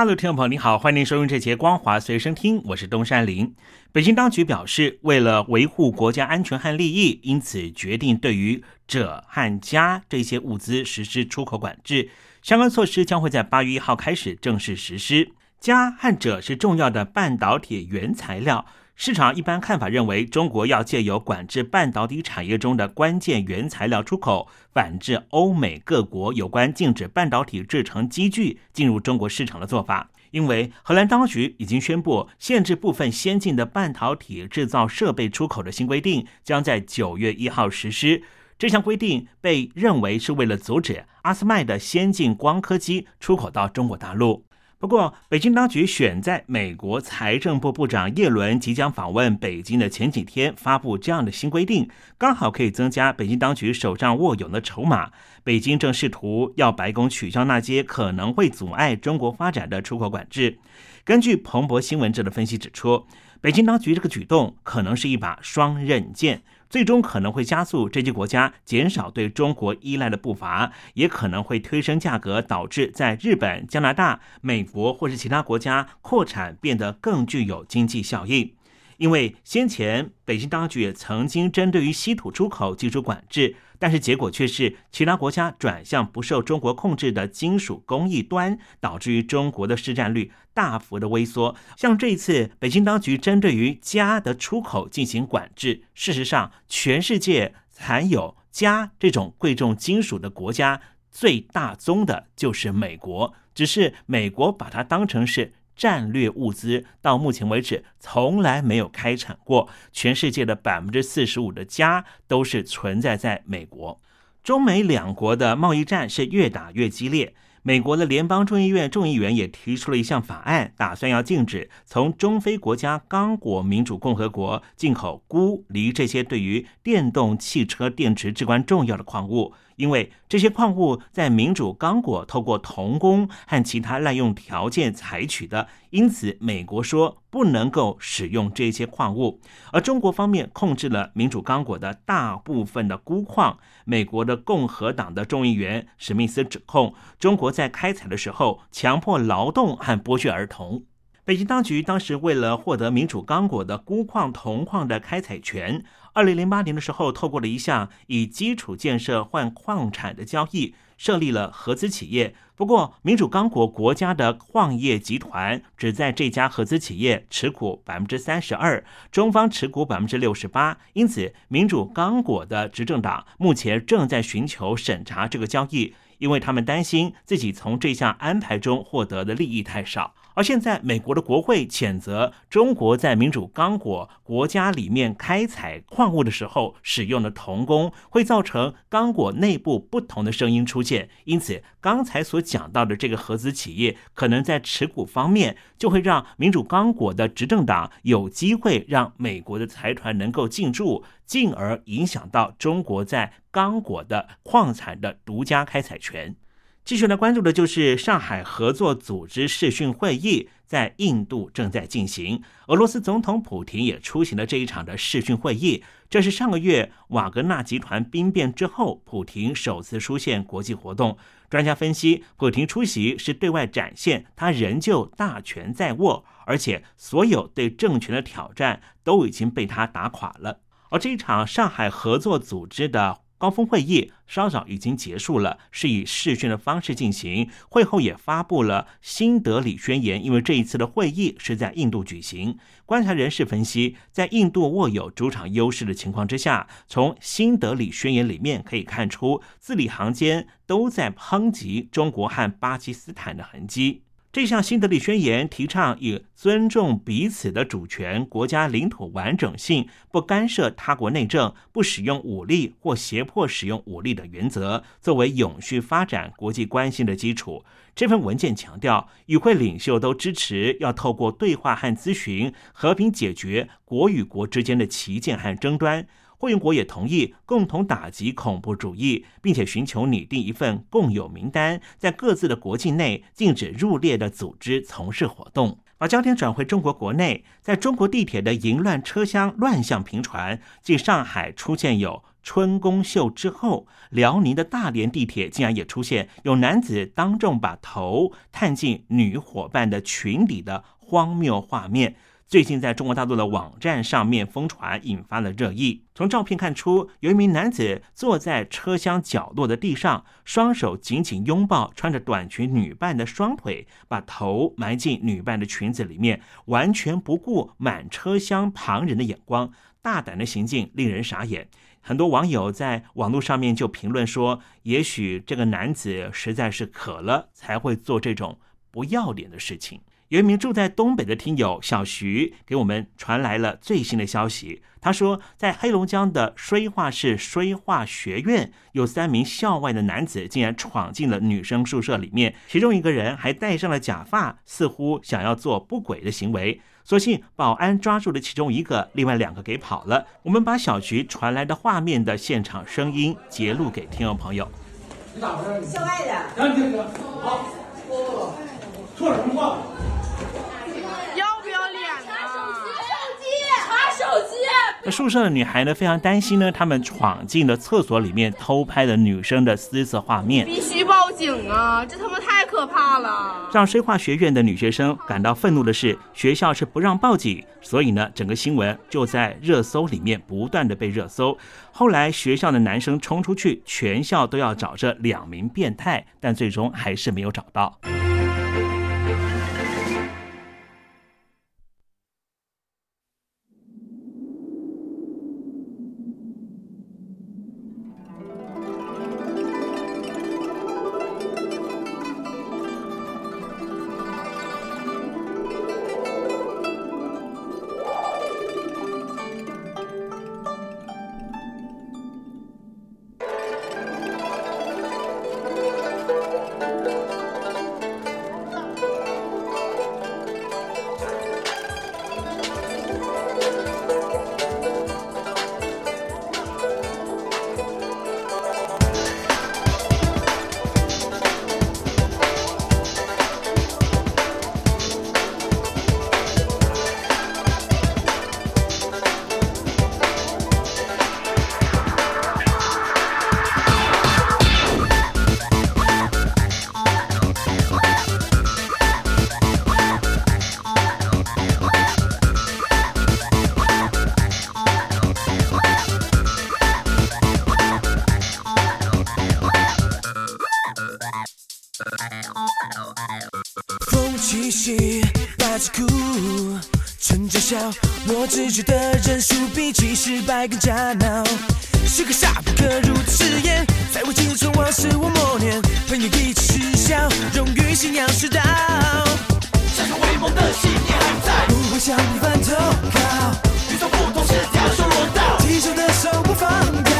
大陆听众朋友，您好，欢迎收听这节《光华随身听》，我是东山林。北京当局表示，为了维护国家安全和利益，因此决定对于锗和镓这些物资实施出口管制。相关措施将会在八月一号开始正式实施。镓和锗是重要的半导体原材料。市场一般看法认为，中国要借由管制半导体产业中的关键原材料出口，反制欧美各国有关禁止半导体制成机具进入中国市场的做法。因为荷兰当局已经宣布，限制部分先进的半导体制造设备出口的新规定将在九月一号实施。这项规定被认为是为了阻止阿斯麦的先进光刻机出口到中国大陆。不过，北京当局选在美国财政部部长耶伦即将访问北京的前几天发布这样的新规定，刚好可以增加北京当局手上握有的筹码。北京正试图要白宫取消那些可能会阻碍中国发展的出口管制。根据彭博新闻社的分析指出，北京当局这个举动可能是一把双刃剑。最终可能会加速这些国家减少对中国依赖的步伐，也可能会推升价格，导致在日本、加拿大、美国或是其他国家扩产变得更具有经济效益。因为先前北京当局也曾经针对于稀土出口技术管制。但是结果却是，其他国家转向不受中国控制的金属工艺端，导致于中国的市占率大幅的萎缩。像这一次，北京当局针对于镓的出口进行管制，事实上，全世界含有镓这种贵重金属的国家最大宗的就是美国，只是美国把它当成是。战略物资到目前为止从来没有开采过，全世界的百分之四十五的家都是存在在美国。中美两国的贸易战是越打越激烈。美国的联邦众议院众议员也提出了一项法案，打算要禁止从中非国家刚果民主共和国进口钴、锂这些对于电动汽车电池至关重要的矿物。因为这些矿物在民主刚果透过童工和其他滥用条件采取的，因此美国说不能够使用这些矿物。而中国方面控制了民主刚果的大部分的钴矿。美国的共和党的众议员史密斯指控中国在开采的时候强迫劳动和剥削儿童。北京当局当时为了获得民主刚果的钴矿、铜矿的开采权。二零零八年的时候，透过了一项以基础建设换矿产的交易，设立了合资企业。不过，民主刚果国家的矿业集团只在这家合资企业持股百分之三十二，中方持股百分之六十八。因此，民主刚果的执政党目前正在寻求审查这个交易，因为他们担心自己从这项安排中获得的利益太少。而现在，美国的国会谴责中国在民主刚果国家里面开采矿物的时候使用的铜工，会造成刚果内部不同的声音出现。因此，刚才所讲到的这个合资企业，可能在持股方面就会让民主刚果的执政党有机会让美国的财团能够进驻，进而影响到中国在刚果的矿产的独家开采权。继续来关注的就是上海合作组织视讯会议在印度正在进行，俄罗斯总统普京也出席了这一场的视讯会议。这是上个月瓦格纳集团兵变之后，普京首次出现国际活动。专家分析，普京出席是对外展现他仍旧大权在握，而且所有对政权的挑战都已经被他打垮了。而这一场上海合作组织的。高峰会议稍早已经结束了，是以视讯的方式进行。会后也发布了新德里宣言，因为这一次的会议是在印度举行。观察人士分析，在印度握有主场优势的情况之下，从新德里宣言里面可以看出，字里行间都在抨击中国和巴基斯坦的痕迹。这项新德里宣言提倡以尊重彼此的主权、国家领土完整性、不干涉他国内政、不使用武力或胁迫使用武力的原则，作为永续发展国际关系的基础。这份文件强调，与会领袖都支持要透过对话和咨询，和平解决国与国之间的歧见和争端。会员国也同意共同打击恐怖主义，并且寻求拟定一份共有名单，在各自的国境内禁止入列的组织从事活动。把焦点转回中国国内，在中国地铁的淫乱车厢乱象频传，继上海出现有春宫秀之后，辽宁的大连地铁竟然也出现有男子当众把头探进女伙伴的裙底的荒谬画面。最近在中国大陆的网站上面疯传，引发了热议。从照片看出，有一名男子坐在车厢角落的地上，双手紧紧拥抱穿着短裙女伴的双腿，把头埋进女伴的裙子里面，完全不顾满车厢旁人的眼光，大胆的行径令人傻眼。很多网友在网络上面就评论说：“也许这个男子实在是渴了，才会做这种不要脸的事情。”有一名住在东北的听友小徐给我们传来了最新的消息。他说，在黑龙江的绥化市绥化学院，有三名校外的男子竟然闯进了女生宿舍里面，其中一个人还戴上了假发，似乎想要做不轨的行为。所幸保安抓住了其中一个，另外两个给跑了。我们把小徐传来的画面的现场声音截录给听众朋友。你咋回事？校外的。赶紧的，好，说什么话？那宿舍的女孩呢，非常担心呢，他们闯进了厕所里面偷拍了女生的私色画面，必须报警啊！这他妈太可怕了！让绥化学院的女学生感到愤怒的是，学校是不让报警，所以呢，整个新闻就在热搜里面不断的被热搜。后来学校的男生冲出去，全校都要找这两名变态，但最终还是没有找到。我只觉得人输比起失败更加恼。时刻下不可辱的誓言，在我青春往事我默念。朋友一起失笑，荣誉信仰迟到。想成为梦的信念还在，不会向你翻投靠。与众不同是条手罗道，提手的手不放掉。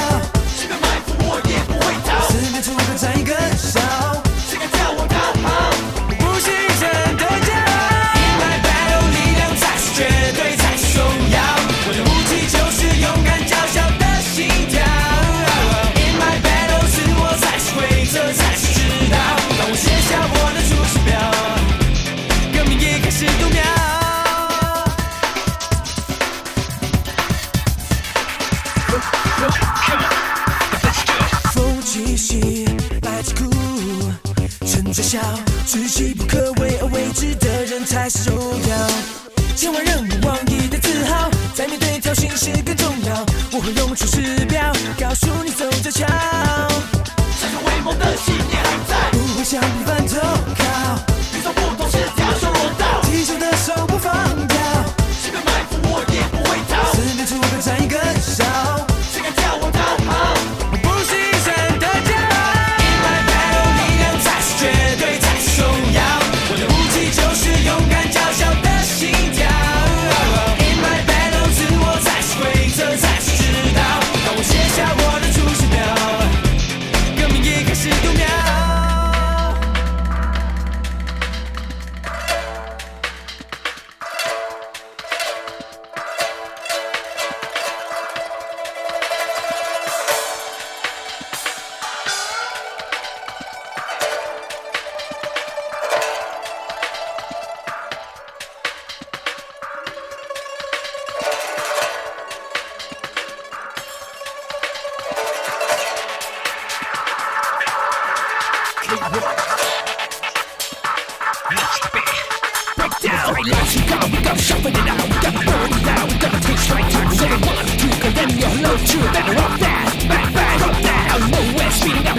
即便埋伏我也不会逃。四面楚歌战一个少。知己不可为而为之的人才是重要。千万人不忘义的自豪，在面对挑衅时更重要。我会用出师表，告诉你走着瞧。Someone to condemn your love to better off that Back, back, up that I'm always feeling